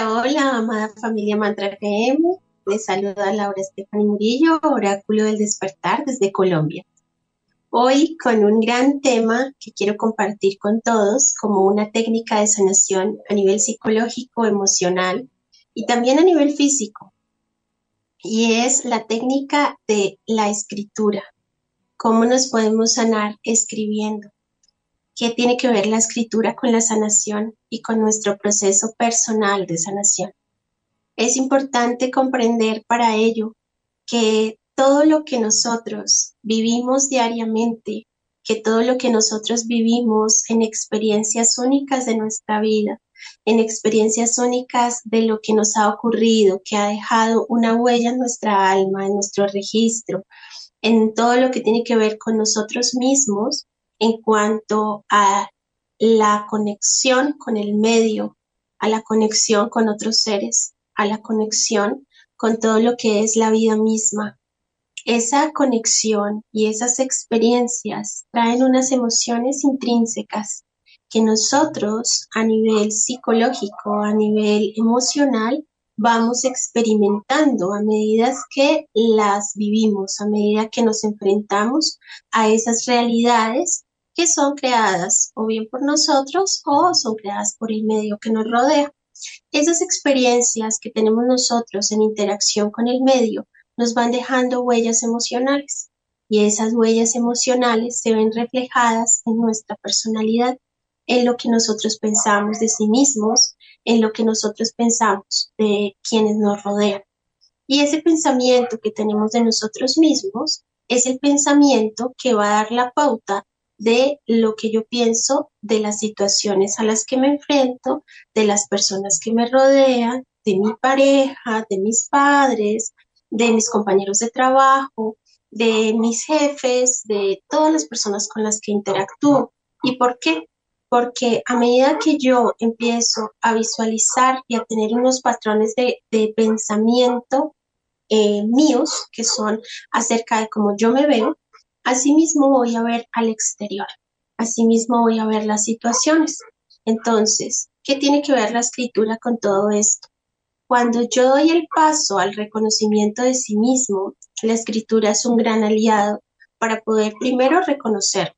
Hola, hola, amada familia Mantra FM. Les saluda Laura Estefani Murillo, oráculo del despertar desde Colombia. Hoy con un gran tema que quiero compartir con todos como una técnica de sanación a nivel psicológico, emocional y también a nivel físico. Y es la técnica de la escritura. ¿Cómo nos podemos sanar escribiendo? ¿Qué tiene que ver la escritura con la sanación y con nuestro proceso personal de sanación? Es importante comprender para ello que todo lo que nosotros vivimos diariamente, que todo lo que nosotros vivimos en experiencias únicas de nuestra vida, en experiencias únicas de lo que nos ha ocurrido, que ha dejado una huella en nuestra alma, en nuestro registro, en todo lo que tiene que ver con nosotros mismos en cuanto a la conexión con el medio, a la conexión con otros seres, a la conexión con todo lo que es la vida misma. Esa conexión y esas experiencias traen unas emociones intrínsecas que nosotros a nivel psicológico, a nivel emocional, vamos experimentando a medida que las vivimos, a medida que nos enfrentamos a esas realidades que son creadas o bien por nosotros o son creadas por el medio que nos rodea. Esas experiencias que tenemos nosotros en interacción con el medio nos van dejando huellas emocionales y esas huellas emocionales se ven reflejadas en nuestra personalidad, en lo que nosotros pensamos de sí mismos, en lo que nosotros pensamos de quienes nos rodean. Y ese pensamiento que tenemos de nosotros mismos es el pensamiento que va a dar la pauta de lo que yo pienso de las situaciones a las que me enfrento, de las personas que me rodean, de mi pareja, de mis padres, de mis compañeros de trabajo, de mis jefes, de todas las personas con las que interactúo. ¿Y por qué? Porque a medida que yo empiezo a visualizar y a tener unos patrones de, pensamiento eh, míos, que son acerca de cómo yo me veo, asimismo voy a ver al exterior, asimismo voy a ver las situaciones. Entonces, ¿qué tiene que ver la escritura con todo esto? Cuando yo doy el paso al reconocimiento de sí mismo, la escritura es un gran aliado para poder primero reconocerme.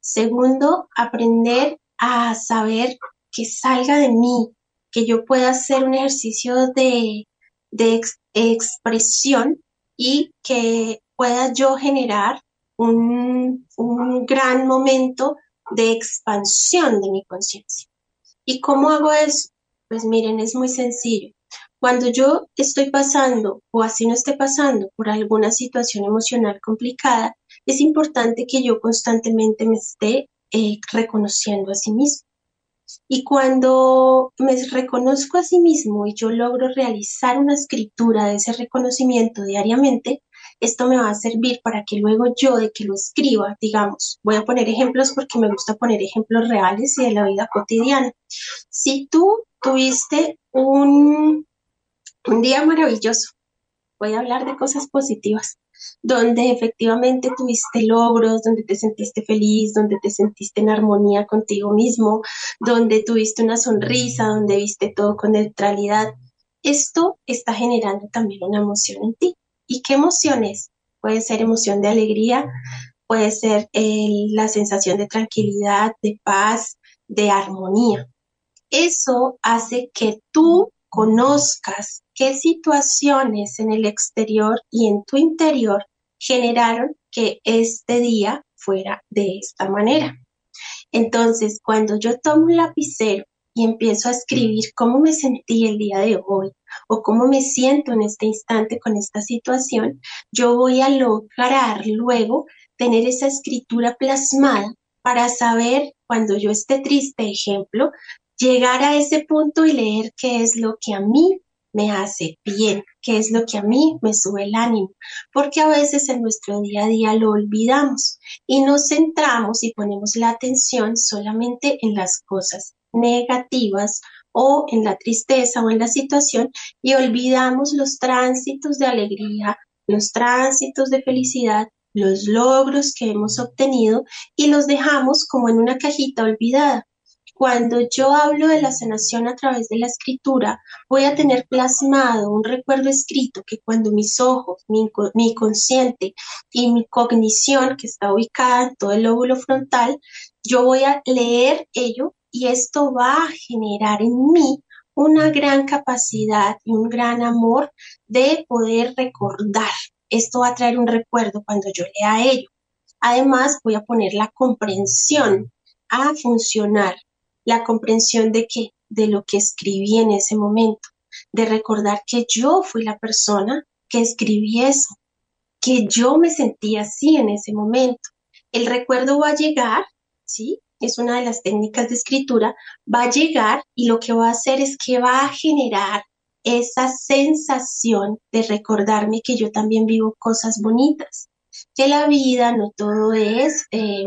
Segundo, aprender a saber que salga de mí, que yo pueda hacer un ejercicio de, expresión y que pueda yo generar un, un gran momento de expansión de mi conciencia. ¿Y cómo hago eso? Pues miren, es muy sencillo. Cuando yo estoy pasando o así no esté pasando por alguna situación emocional complicada, es importante que yo constantemente me esté eh, reconociendo a sí mismo. Y cuando me reconozco a sí mismo y yo logro realizar una escritura de ese reconocimiento diariamente, esto me va a servir para que luego yo de que lo escriba, digamos, voy a poner ejemplos porque me gusta poner ejemplos reales y de la vida cotidiana. Si tú tuviste un, un día maravilloso. Voy a hablar de cosas positivas, donde efectivamente tuviste logros, donde te sentiste feliz, donde te sentiste en armonía contigo mismo, donde tuviste una sonrisa, donde viste todo con neutralidad. Esto está generando también una emoción en ti. ¿Y qué emoción es? Puede ser emoción de alegría, puede ser la sensación de tranquilidad, de paz, de armonía. eso hace que tú conozcas qué situaciones en el exterior y en tu interior generaron que este día fuera de esta manera. Entonces, cuando yo tomo un lapicero y empiezo a escribir cómo me sentí el día de hoy o cómo me siento en este instante con esta situación, yo voy a lograr luego tener esa escritura plasmada para saber cuando yo esté triste, ejemplo, llegar a ese punto y leer qué es lo que a mí me hace bien, qué es lo que a mí me sube el ánimo, porque a veces en nuestro día a día lo olvidamos y nos centramos y ponemos la atención solamente en las cosas negativas o en la tristeza o en la situación y olvidamos los tránsitos de alegría, los tránsitos de felicidad, los logros que hemos obtenido y los dejamos como en una cajita olvidada. Cuando yo hablo de la sanación a través de la escritura, voy a tener plasmado un recuerdo escrito que cuando mis ojos, mi, mi consciente y mi cognición, que está ubicada en todo el lóbulo frontal, yo voy a leer ello y esto va a generar en mí una gran capacidad y un gran amor de poder recordar. Esto va a traer un recuerdo cuando yo lea ello. Además, voy a poner la comprensión a funcionar la comprensión de que de lo que escribí en ese momento, de recordar que yo fui la persona que escribí eso, que yo me sentí así en ese momento. El recuerdo va a llegar, ¿sí? Es una de las técnicas de escritura, va a llegar y lo que va a hacer es que va a generar esa sensación de recordarme que yo también vivo cosas bonitas, que la vida no todo es, eh,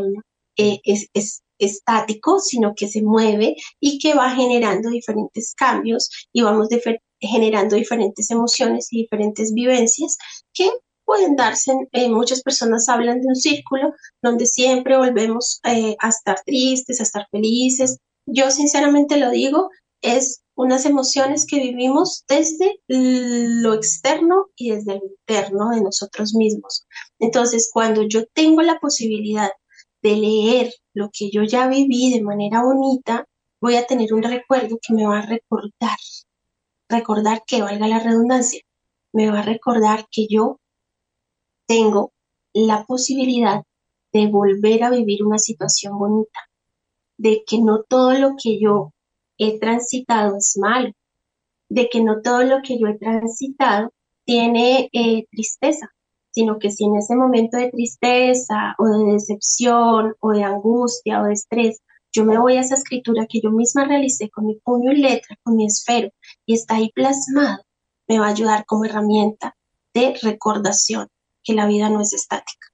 es, es estático, sino que se mueve y que va generando diferentes cambios y vamos generando diferentes emociones y diferentes vivencias que pueden darse, eh, muchas personas hablan de un círculo donde siempre volvemos eh, a estar tristes, a estar felices. Yo sinceramente lo digo, es unas emociones que vivimos desde lo externo y desde lo interno de nosotros mismos. Entonces, cuando yo tengo la posibilidad de leer lo que yo ya viví de manera bonita, voy a tener un recuerdo que me va a recordar, recordar que valga la redundancia, me va a recordar que yo tengo la posibilidad de volver a vivir una situación bonita, de que no todo lo que yo he transitado es malo, de que no todo lo que yo he transitado tiene eh, tristeza, sino que si en ese momento de tristeza o de decepción o de angustia o de estrés, yo me voy a esa escritura que yo misma realicé con mi puño y letra, con mi esfero, y está ahí plasmado, me va a ayudar como herramienta de recordación que la vida no es estática.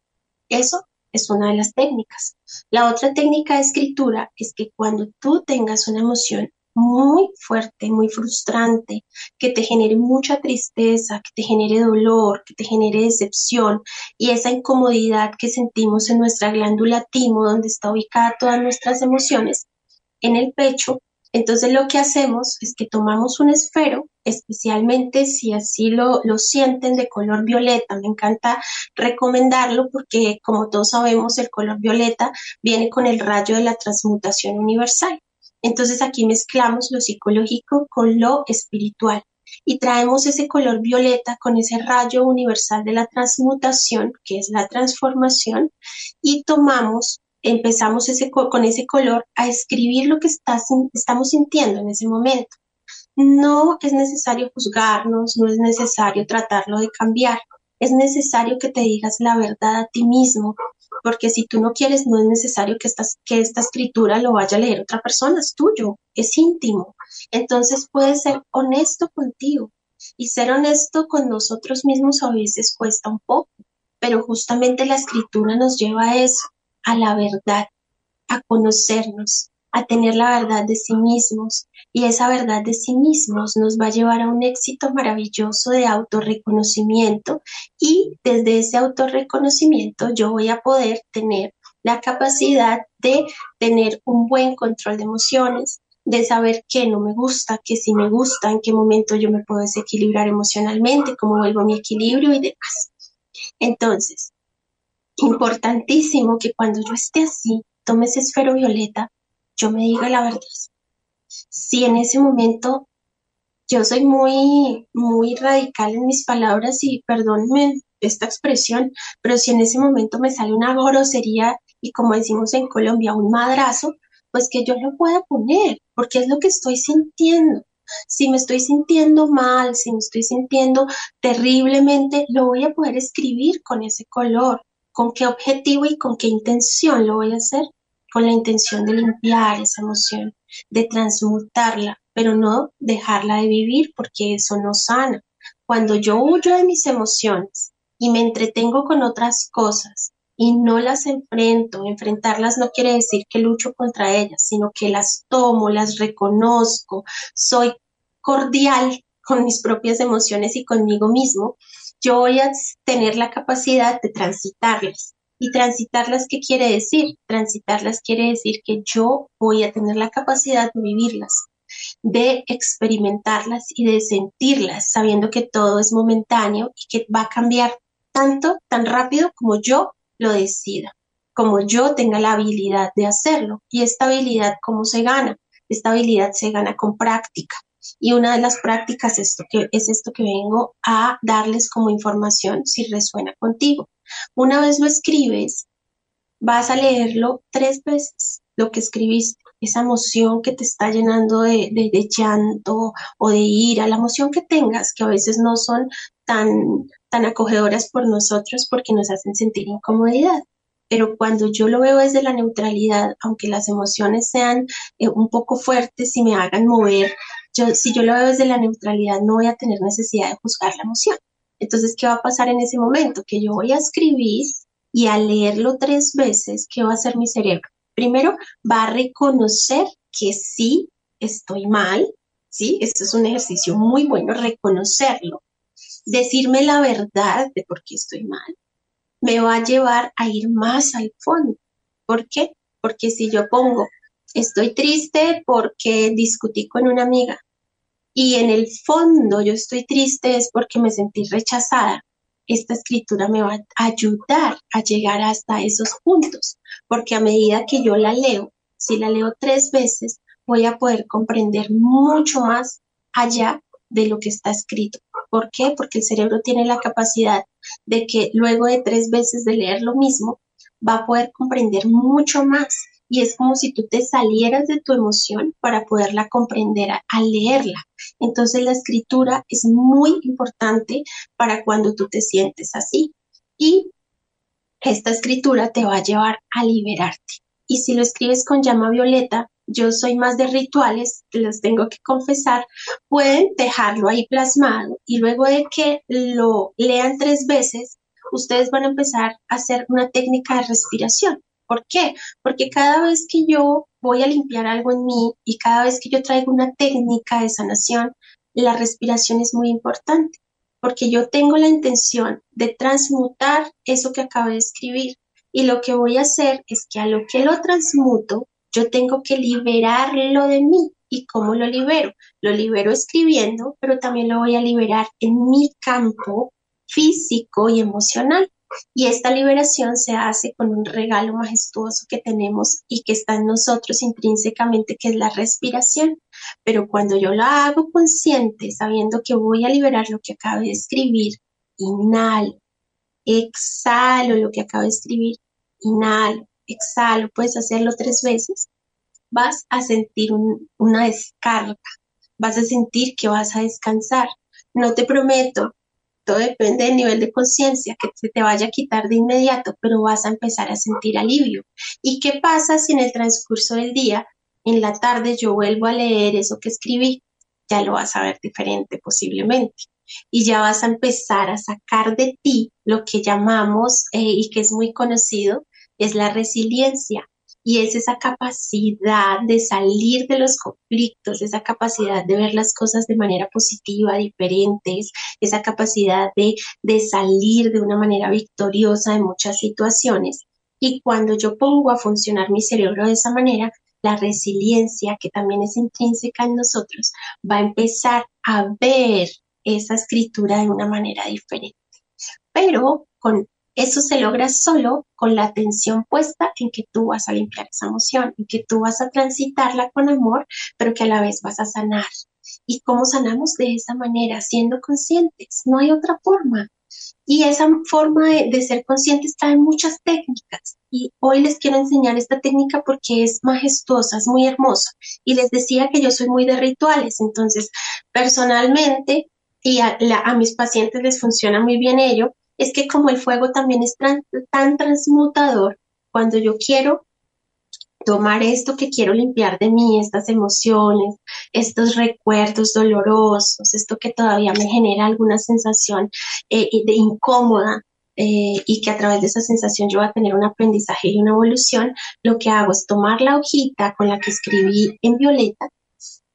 Eso es una de las técnicas. La otra técnica de escritura es que cuando tú tengas una emoción muy fuerte, muy frustrante, que te genere mucha tristeza, que te genere dolor, que te genere decepción y esa incomodidad que sentimos en nuestra glándula timo, donde está ubicada todas nuestras emociones, en el pecho. Entonces lo que hacemos es que tomamos un esfero, especialmente si así lo, lo sienten de color violeta. Me encanta recomendarlo porque como todos sabemos el color violeta viene con el rayo de la transmutación universal. Entonces aquí mezclamos lo psicológico con lo espiritual y traemos ese color violeta con ese rayo universal de la transmutación, que es la transformación, y tomamos, empezamos ese, con ese color a escribir lo que estamos sintiendo en ese momento. No es necesario juzgarnos, no es necesario tratarlo de cambiar, es necesario que te digas la verdad a ti mismo, porque si tú no quieres, no es necesario que, que esta escritura lo vaya a leer otra persona, es tuyo, es íntimo. Entonces puedes ser honesto contigo y ser honesto con nosotros mismos a veces cuesta un poco, pero justamente la escritura nos lleva a eso, a la verdad, a conocernos, a tener la verdad de sí mismos y esa verdad de sí mismos nos va a llevar a un éxito maravilloso de autorreconocimiento y desde ese autorreconocimiento yo voy a poder tener la capacidad de tener un buen control de emociones, de saber qué no me gusta, qué sí me gusta, en qué momento yo me puedo desequilibrar emocionalmente, cómo vuelvo a mi equilibrio y demás. Entonces, importantísimo que cuando yo esté así, tome ese esfero violeta yo me diga la verdad. Si en ese momento yo soy muy, muy radical en mis palabras y perdónenme esta expresión, pero si en ese momento me sale una grosería y como decimos en Colombia, un madrazo, pues que yo lo pueda poner, porque es lo que estoy sintiendo. Si me estoy sintiendo mal, si me estoy sintiendo terriblemente, lo voy a poder escribir con ese color. ¿Con qué objetivo y con qué intención lo voy a hacer? Con la intención de limpiar esa emoción, de transmutarla, pero no dejarla de vivir porque eso no sana. Cuando yo huyo de mis emociones y me entretengo con otras cosas y no las enfrento, enfrentarlas no quiere decir que lucho contra ellas, sino que las tomo, las reconozco, soy cordial con mis propias emociones y conmigo mismo, yo voy a tener la capacidad de transitarlas. ¿Y transitarlas qué quiere decir? Transitarlas quiere decir que yo voy a tener la capacidad de vivirlas, de experimentarlas y de sentirlas, sabiendo que todo es momentáneo y que va a cambiar tanto, tan rápido como yo lo decida, como yo tenga la habilidad de hacerlo. ¿Y esta habilidad cómo se gana? Esta habilidad se gana con práctica. Y una de las prácticas esto que, es esto que vengo a darles como información si resuena contigo. Una vez lo escribes, vas a leerlo tres veces, lo que escribiste, esa emoción que te está llenando de, de, llanto o de ira, la emoción que tengas, que a veces no son tan, tan acogedoras por nosotros porque nos hacen sentir incomodidad. Pero cuando yo lo veo desde la neutralidad, aunque las emociones sean eh, un poco fuertes y me hagan mover, si yo lo veo desde la neutralidad, no voy a tener necesidad de juzgar la emoción. Entonces, ¿qué va a pasar en ese momento? Que yo voy a escribir y al leerlo tres veces, ¿qué va a hacer mi cerebro? Primero, va a reconocer que sí estoy mal, ¿sí? Esto es un ejercicio muy bueno, reconocerlo. Decirme la verdad de por qué estoy mal me va a llevar a ir más al fondo. ¿Por qué? Porque si yo pongo, estoy triste porque discutí con una amiga y en el fondo yo estoy triste es porque me sentí rechazada, esta escritura me va a ayudar a llegar hasta esos puntos, porque a medida que yo la leo, si la leo tres veces, voy a poder comprender mucho más allá de lo que está escrito. ¿Por qué? Porque el cerebro tiene la capacidad de que luego de tres veces de leer lo mismo, va a poder comprender mucho más. Y es como si tú te salieras de tu emoción para poderla comprender al leerla. Entonces la escritura es muy importante para cuando tú te sientes así. Y esta escritura te va a llevar a liberarte. Y si lo escribes con llama violeta, yo soy más de rituales, los tengo que confesar, pueden dejarlo ahí plasmado y luego de que lo lean tres veces, ustedes van a empezar a hacer una técnica de respiración. ¿Por qué? Porque cada vez que yo voy a limpiar algo en mí y cada vez que yo traigo una técnica de sanación, la respiración es muy importante, porque yo tengo la intención de transmutar eso que acabo de escribir y lo que voy a hacer es que a lo que lo transmuto, yo tengo que liberarlo de mí. ¿Y cómo lo libero? Lo libero escribiendo, pero también lo voy a liberar en mi campo físico y emocional. Y esta liberación se hace con un regalo majestuoso que tenemos y que está en nosotros intrínsecamente, que es la respiración. Pero cuando yo lo hago consciente, sabiendo que voy a liberar lo que acabo de escribir, inhalo, exhalo lo que acabo de escribir, inhalo, exhalo, puedes hacerlo tres veces, vas a sentir una descarga, vas a sentir que vas a descansar. No te prometo, todo depende del nivel de conciencia que se te vaya a quitar de inmediato, pero vas a empezar a sentir alivio. ¿Y qué pasa si en el transcurso del día, en la tarde, yo vuelvo a leer eso que escribí? Ya lo vas a ver diferente posiblemente. Y ya vas a empezar a sacar de ti lo que llamamos eh, y que es muy conocido es la resiliencia y es esa capacidad de salir de los conflictos, esa capacidad de ver las cosas de manera positiva, diferentes, esa capacidad de, de salir de una manera victoriosa de muchas situaciones. Y cuando yo pongo a funcionar mi cerebro de esa manera, la resiliencia, que también es intrínseca en nosotros, va a empezar a ver esa escritura de una manera diferente. Pero con Eso se logra solo con la atención puesta en que tú vas a limpiar esa emoción, en que tú vas a transitarla con amor, pero que a la vez vas a sanar. ¿Y cómo sanamos de esa manera? Siendo conscientes. No hay otra forma. Y esa forma de, ser consciente está en muchas técnicas. Y hoy les quiero enseñar esta técnica porque es majestuosa, es muy hermosa. Y les decía que yo soy muy de rituales. Entonces, personalmente, y a, a mis pacientes les funciona muy bien ello, es que como el fuego también es tan transmutador, cuando yo quiero tomar esto que quiero limpiar de mí, estas emociones, estos recuerdos dolorosos, esto que todavía me genera alguna sensación eh, de incómoda eh, y que a través de esa sensación yo voy a tener un aprendizaje y una evolución, lo que hago es tomar la hojita con la que escribí en violeta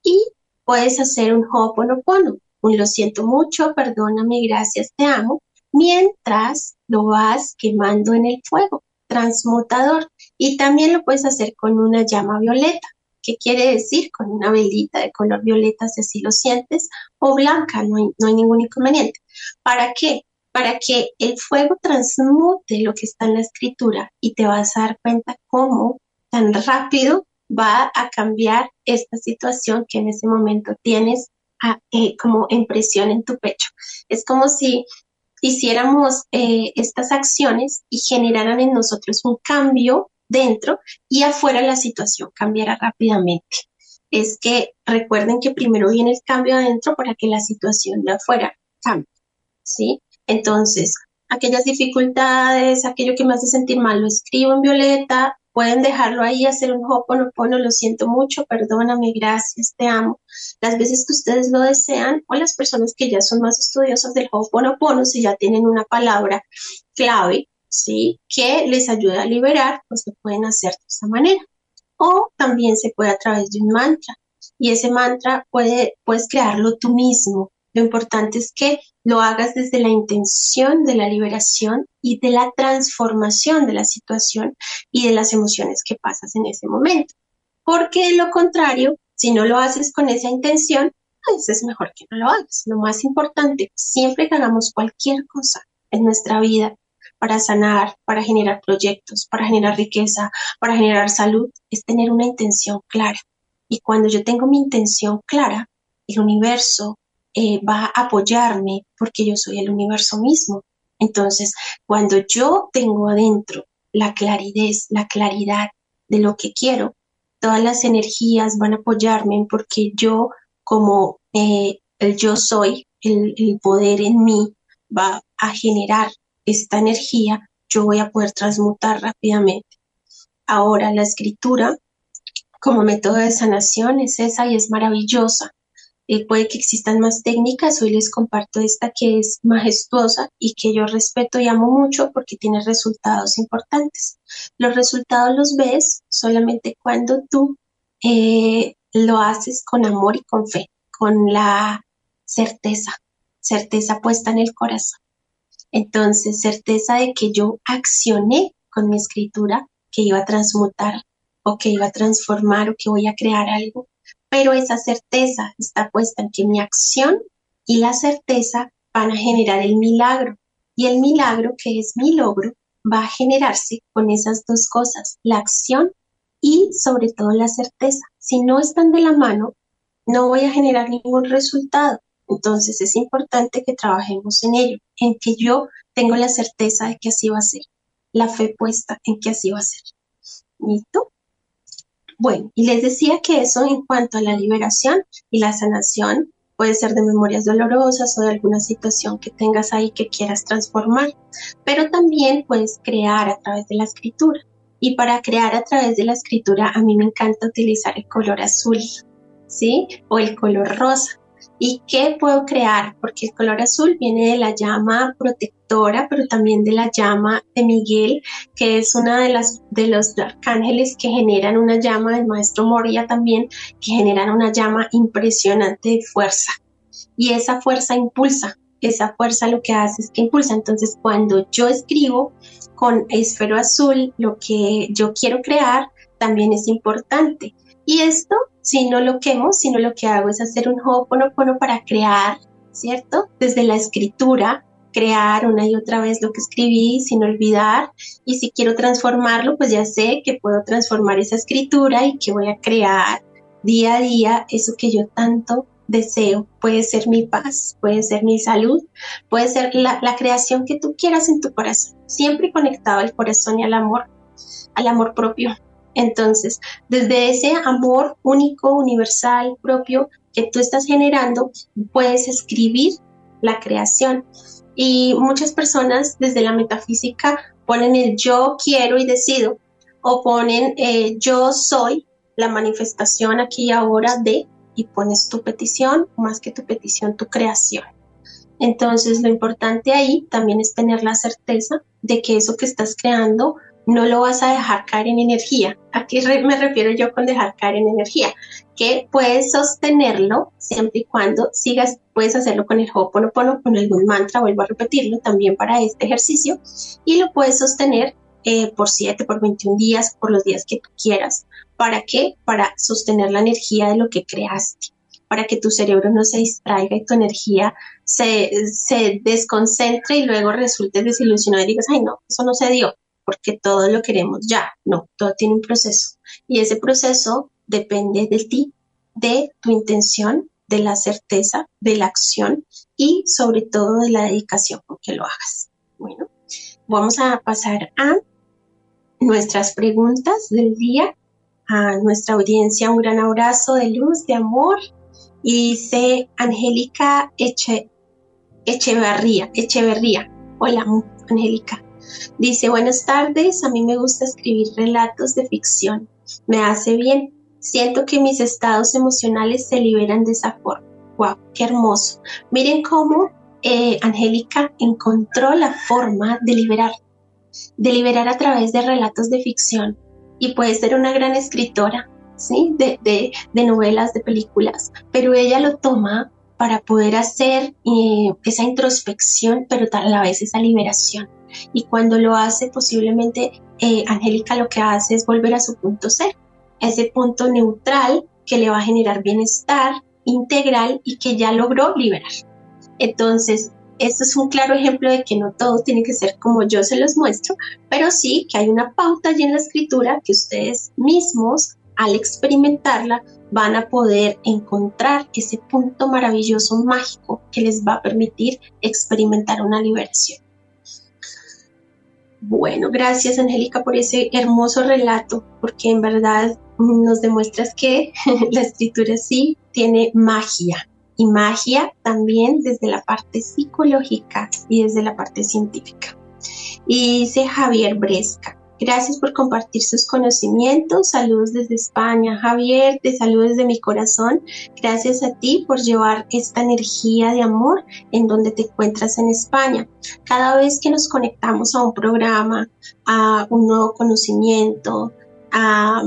y puedes hacer un ho'oponopono, un lo siento mucho, perdóname, gracias, te amo, mientras lo vas quemando en el fuego transmutador y también lo puedes hacer con una llama violeta. ¿Qué quiere decir? Con una velita de color violeta si así lo sientes o blanca, no hay, no hay ningún inconveniente. ¿Para qué? Para que el fuego transmute lo que está en la escritura y te vas a dar cuenta cómo tan rápido va a cambiar esta situación que en ese momento tienes eh, como impresión en tu pecho. Es como si hiciéramos eh, estas acciones y generaran en nosotros un cambio dentro y afuera la situación cambiará rápidamente. Es que recuerden que primero viene el cambio adentro para que la situación de afuera cambie, ¿sí? Entonces, aquellas dificultades, aquello que me hace sentir mal, lo escribo en violeta, pueden dejarlo ahí, hacer un hoponopono, lo siento mucho, perdóname, gracias, te amo. Las veces que ustedes lo desean o las personas que ya son más estudiosas del hoponopono, si ya tienen una palabra clave, ¿sí? Que les ayuda a liberar, pues lo pueden hacer de esa manera. O también se puede a través de un mantra. Y ese mantra puede, puedes crearlo tú mismo. Lo importante es que lo hagas desde la intención de la liberación y de la transformación de la situación y de las emociones que pasas en ese momento. Porque de lo contrario, si no lo haces con esa intención, pues es mejor que no lo hagas. Lo más importante, siempre que hagamos cualquier cosa en nuestra vida, para sanar, para generar proyectos, para generar riqueza, para generar salud, es tener una intención clara. Y cuando yo tengo mi intención clara, el universo eh, va a apoyarme porque yo soy el universo mismo. Entonces, cuando yo tengo adentro la claridad, la claridad de lo que quiero, todas las energías van a apoyarme porque yo, como eh, el yo soy, el poder en mí, va a generar esta energía, yo voy a poder transmutar rápidamente. Ahora, la escritura como método de sanación es esa y es maravillosa. Puede que existan más técnicas, hoy les comparto esta que es majestuosa y que yo respeto y amo mucho porque tiene resultados importantes. Los resultados los ves solamente cuando tú eh, lo haces con amor y con fe, con la certeza, certeza puesta en el corazón. Entonces, certeza de que yo accioné con mi escritura, que iba a transmutar o que iba a transformar o que voy a crear algo, pero esa certeza está puesta en que mi acción y la certeza van a generar el milagro y el milagro, que es mi logro, va a generarse con esas dos cosas, la acción y sobre todo la certeza. Si no están de la mano, no voy a generar ningún resultado. Entonces es importante que trabajemos en ello, en que yo tengo la certeza de que así va a ser, la fe puesta en que así va a ser. ¿Listo? Bueno, y les decía que eso en cuanto a la liberación y la sanación puede ser de memorias dolorosas o de alguna situación que tengas ahí que quieras transformar, pero también puedes crear a través de la escritura. Y para crear a través de la escritura a mí me encanta utilizar el color azul, ¿sí? O el color rosa. ¿Y qué puedo crear? Porque el color azul viene de la llama protectora, pero también de la llama de Miguel, que es una de las de los arcángeles que generan una llama del maestro Moria también, que generan una llama impresionante de fuerza. Y esa fuerza impulsa, esa fuerza lo que hace es que impulsa. Entonces, cuando yo escribo con esfero azul lo que yo quiero crear, también es importante. Y esto si no lo quemo, sino lo que hago es hacer un ho'oponopono para crear, ¿cierto? Desde la escritura crear una y otra vez lo que escribí sin olvidar y si quiero transformarlo, pues ya sé que puedo transformar esa escritura y que voy a crear día a día eso que yo tanto deseo. Puede ser mi paz, puede ser mi salud, puede ser la, creación que tú quieras en tu corazón, siempre conectado al corazón y al amor, al amor propio. Entonces, desde ese amor único, universal, propio que tú estás generando, puedes escribir la creación. Y muchas personas desde la metafísica ponen el yo quiero y decido o ponen eh, yo soy la manifestación aquí y ahora de y pones tu petición, más que tu petición, tu creación. Entonces lo importante ahí también es tener la certeza de que eso que estás creando no lo vas a dejar caer en energía. ¿A qué me refiero yo con dejar caer en energía? Que puedes sostenerlo siempre y cuando sigas, puedes hacerlo con el Ho'oponopono, con algún mantra, vuelvo a repetirlo también para este ejercicio, y lo puedes sostener eh, por 7, por 21 días, por los días que tú quieras. ¿Para qué? Para sostener la energía de lo que creaste, para que tu cerebro no se distraiga y tu energía se, se desconcentre y luego resulte desilusionado y digas, ay no, eso no se dio porque todo lo queremos ya. No, todo tiene un proceso. Y ese proceso depende de ti, de tu intención, de la certeza, de la acción y sobre todo de la dedicación con que lo hagas. Bueno, vamos a pasar a nuestras preguntas del día. A nuestra audiencia un gran abrazo de luz, de amor. Y dice Angélica Eche, Echeverría, Echeverría. Hola, Angélica. Dice, buenas tardes, a mí me gusta escribir relatos de ficción. Me hace bien. Siento que mis estados emocionales se liberan de esa forma. ¡Wow! ¡Qué hermoso! Miren cómo eh, Angélica encontró la forma de liberar, de liberar a través de relatos de ficción. Y puede ser una gran escritora, ¿sí? De, de, novelas, de películas, pero ella lo toma para poder hacer eh, esa introspección, pero a la vez esa liberación y cuando lo hace posiblemente eh, Angélica lo que hace es volver a su punto ser, ese punto neutral que le va a generar bienestar integral y que ya logró liberar. Entonces, esto es un claro ejemplo de que no todo tiene que ser como yo se los muestro, pero sí que hay una pauta allí en la escritura que ustedes mismos, al experimentarla, van a poder encontrar ese punto maravilloso, mágico, que les va a permitir experimentar una liberación. Bueno, gracias Angélica por ese hermoso relato, porque en verdad nos demuestras que la escritura sí tiene magia y magia también desde la parte psicológica y desde la parte científica. Y dice Javier Bresca, Gracias por compartir sus conocimientos. Saludos desde España. Javier, te saludo desde mi corazón. Gracias a ti por llevar esta energía de amor en donde te encuentras en España. Cada vez que nos conectamos a un programa, a un nuevo conocimiento, a,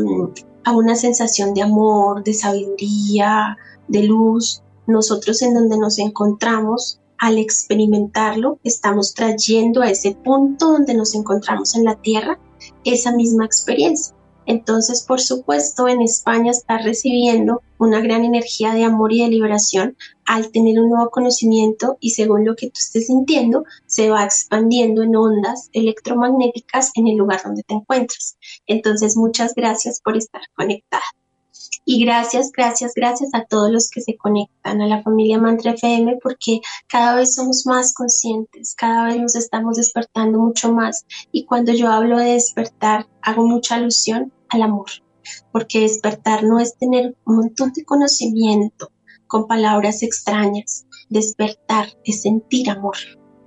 a una sensación de amor, de sabiduría, de luz, nosotros en donde nos encontramos al experimentarlo, estamos trayendo a ese punto donde nos encontramos en la Tierra esa misma experiencia. Entonces, por supuesto, en España está recibiendo una gran energía de amor y de liberación al tener un nuevo conocimiento y según lo que tú estés sintiendo, se va expandiendo en ondas electromagnéticas en el lugar donde te encuentras. Entonces, muchas gracias por estar conectada. Y gracias, gracias, gracias a todos los que se conectan a la familia Mantra FM porque cada vez somos más conscientes, cada vez nos estamos despertando mucho más. Y cuando yo hablo de despertar, hago mucha alusión al amor, porque despertar no es tener un montón de conocimiento con palabras extrañas. Despertar es sentir amor.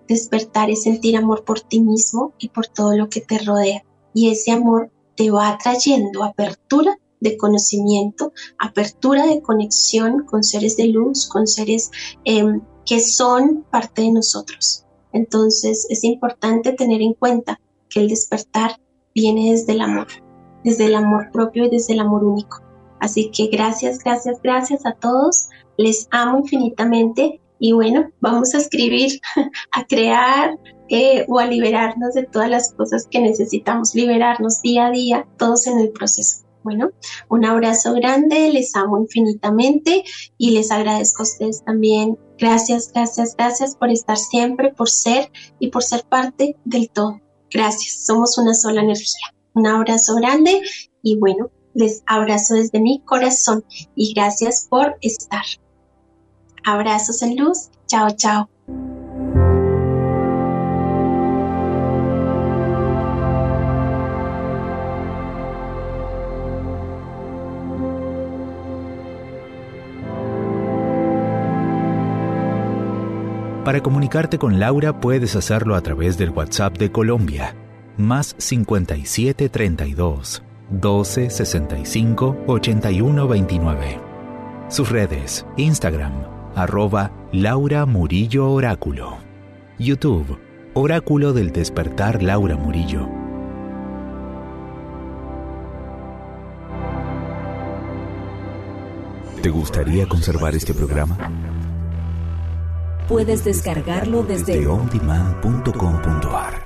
Despertar es sentir amor por ti mismo y por todo lo que te rodea. Y ese amor te va atrayendo apertura de conocimiento, apertura de conexión con seres de luz, con seres em, que son parte de nosotros. Entonces es importante tener en cuenta que el despertar viene desde el amor, desde el amor propio y desde el amor único. Así que gracias, gracias, gracias a todos. Les amo infinitamente y bueno, vamos a escribir, a crear eh, o a liberarnos de todas las cosas que necesitamos liberarnos día a día, todos en el proceso. Bueno, un abrazo grande, les amo infinitamente y les agradezco a ustedes también Gracias, gracias, gracias por estar siempre, por ser y por ser parte del todo. Gracias, somos una sola energía. Un abrazo grande y bueno, les abrazo desde mi corazón y gracias por estar. Abrazos en luz. Chao, chao. Para comunicarte con Laura puedes hacerlo a través del WhatsApp de Colombia, más 57 32 12 65 81 29. Sus redes, Instagram, arroba Laura Murillo Oráculo. YouTube, Oráculo del Despertar Laura Murillo. ¿Te gustaría conservar este programa? Puedes descargarlo desde ondemand.com.ar